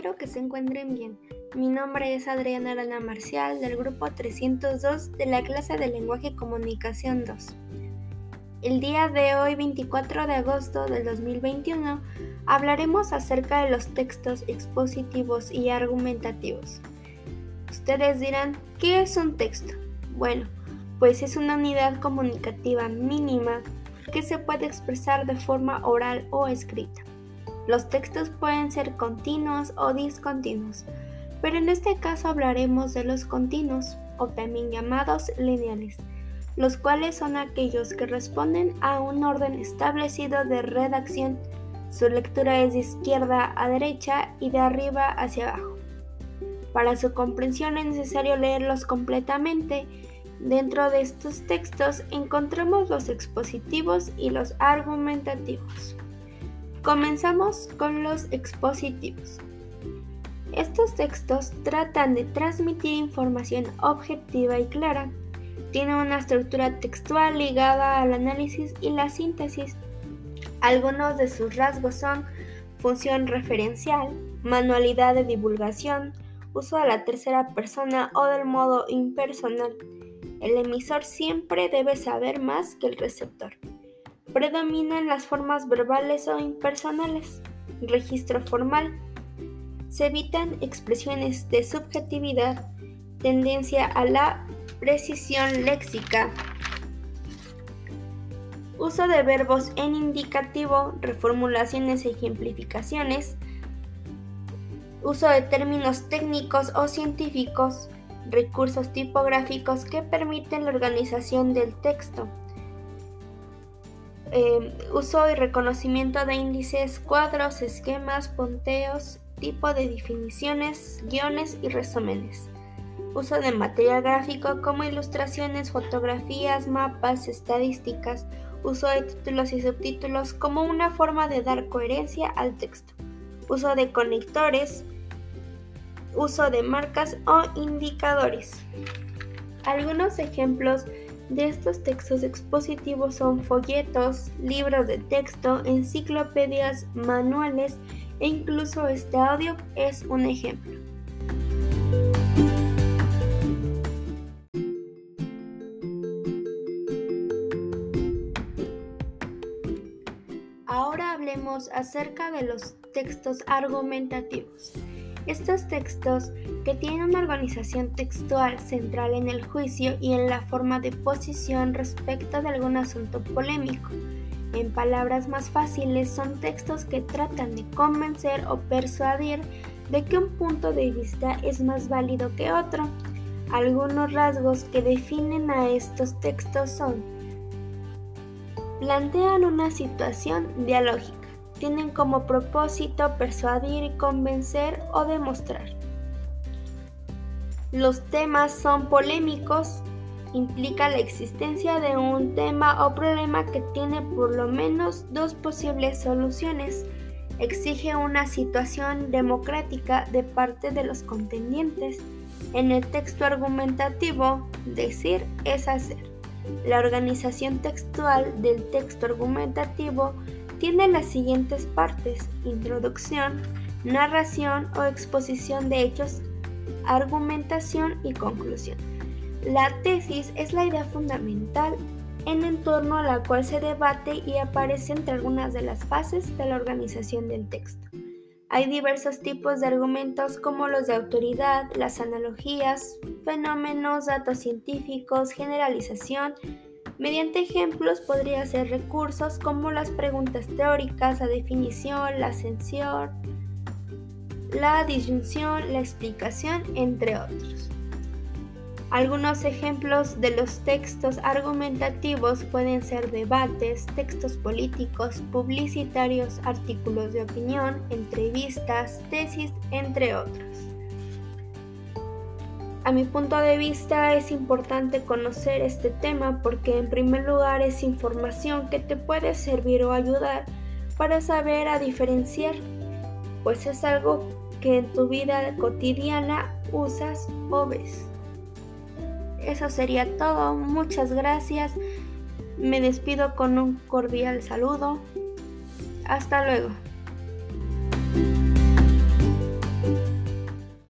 espero que se encuentren bien. Mi nombre es Adriana Arana Marcial del grupo 302 de la clase de lenguaje y comunicación 2. El día de hoy, 24 de agosto del 2021, hablaremos acerca de los textos expositivos y argumentativos. Ustedes dirán, ¿qué es un texto? Bueno, pues es una unidad comunicativa mínima que se puede expresar de forma oral o escrita. Los textos pueden ser continuos o discontinuos, pero en este caso hablaremos de los continuos o también llamados lineales, los cuales son aquellos que responden a un orden establecido de redacción. Su lectura es de izquierda a derecha y de arriba hacia abajo. Para su comprensión es necesario leerlos completamente. Dentro de estos textos encontramos los expositivos y los argumentativos. Comenzamos con los expositivos. Estos textos tratan de transmitir información objetiva y clara. Tienen una estructura textual ligada al análisis y la síntesis. Algunos de sus rasgos son función referencial, manualidad de divulgación, uso de la tercera persona o del modo impersonal. El emisor siempre debe saber más que el receptor. Predominan las formas verbales o impersonales. Registro formal. Se evitan expresiones de subjetividad, tendencia a la precisión léxica. Uso de verbos en indicativo, reformulaciones e ejemplificaciones. Uso de términos técnicos o científicos, recursos tipográficos que permiten la organización del texto Em, uso y reconocimiento de índices, cuadros, esquemas, punteos, tipo de definiciones, guiones y resúmenes. Uso de material gráfico como ilustraciones, fotografías, mapas, estadísticas. Uso de títulos y subtítulos como una forma de dar coherencia al texto. Uso de conectores. Uso de marcas o indicadores. Algunos ejemplos de estos textos expositivos son folletos, libros de texto, enciclopedias, manuales e incluso este audio es un ejemplo. Ahora hablemos acerca de los textos argumentativos. Estos textos, que tienen una organización textual central en el juicio y en la forma de posición respecto de algún asunto polémico. En palabras más fáciles, son textos que tratan de convencer o persuadir de que un punto de vista es más válido que otro. Algunos rasgos que definen a estos textos son plantean una situación dialógica tienen como propósito persuadir, convencer o demostrar. Los temas son polémicos, implica la existencia de un tema o problema que tiene por lo menos dos posibles soluciones, exige una situación democrática de parte de los contendientes. En el texto argumentativo, decir es hacer. La organización textual del texto argumentativo tiene las siguientes partes, introducción, narración o exposición de hechos, argumentación y conclusión. La tesis es la idea fundamental en torno a la cual se debate y aparece entre algunas de las fases de la organización del texto. Hay diversos tipos de argumentos como los de autoridad, las analogías, fenómenos, datos científicos, generalización, Mediante ejemplos podría ser recursos como las preguntas teóricas, la definición, la ascensión, la disyunción, la explicación, entre otros. Algunos ejemplos de los textos argumentativos pueden ser debates, textos políticos, publicitarios, artículos de opinión, entrevistas, tesis, entre otros. A mi punto de vista es importante conocer este tema porque en primer lugar es información que te puede servir o ayudar para saber a diferenciar, pues es algo que en tu vida cotidiana usas o ves. Eso sería todo, muchas gracias. Me despido con un cordial saludo. Hasta luego.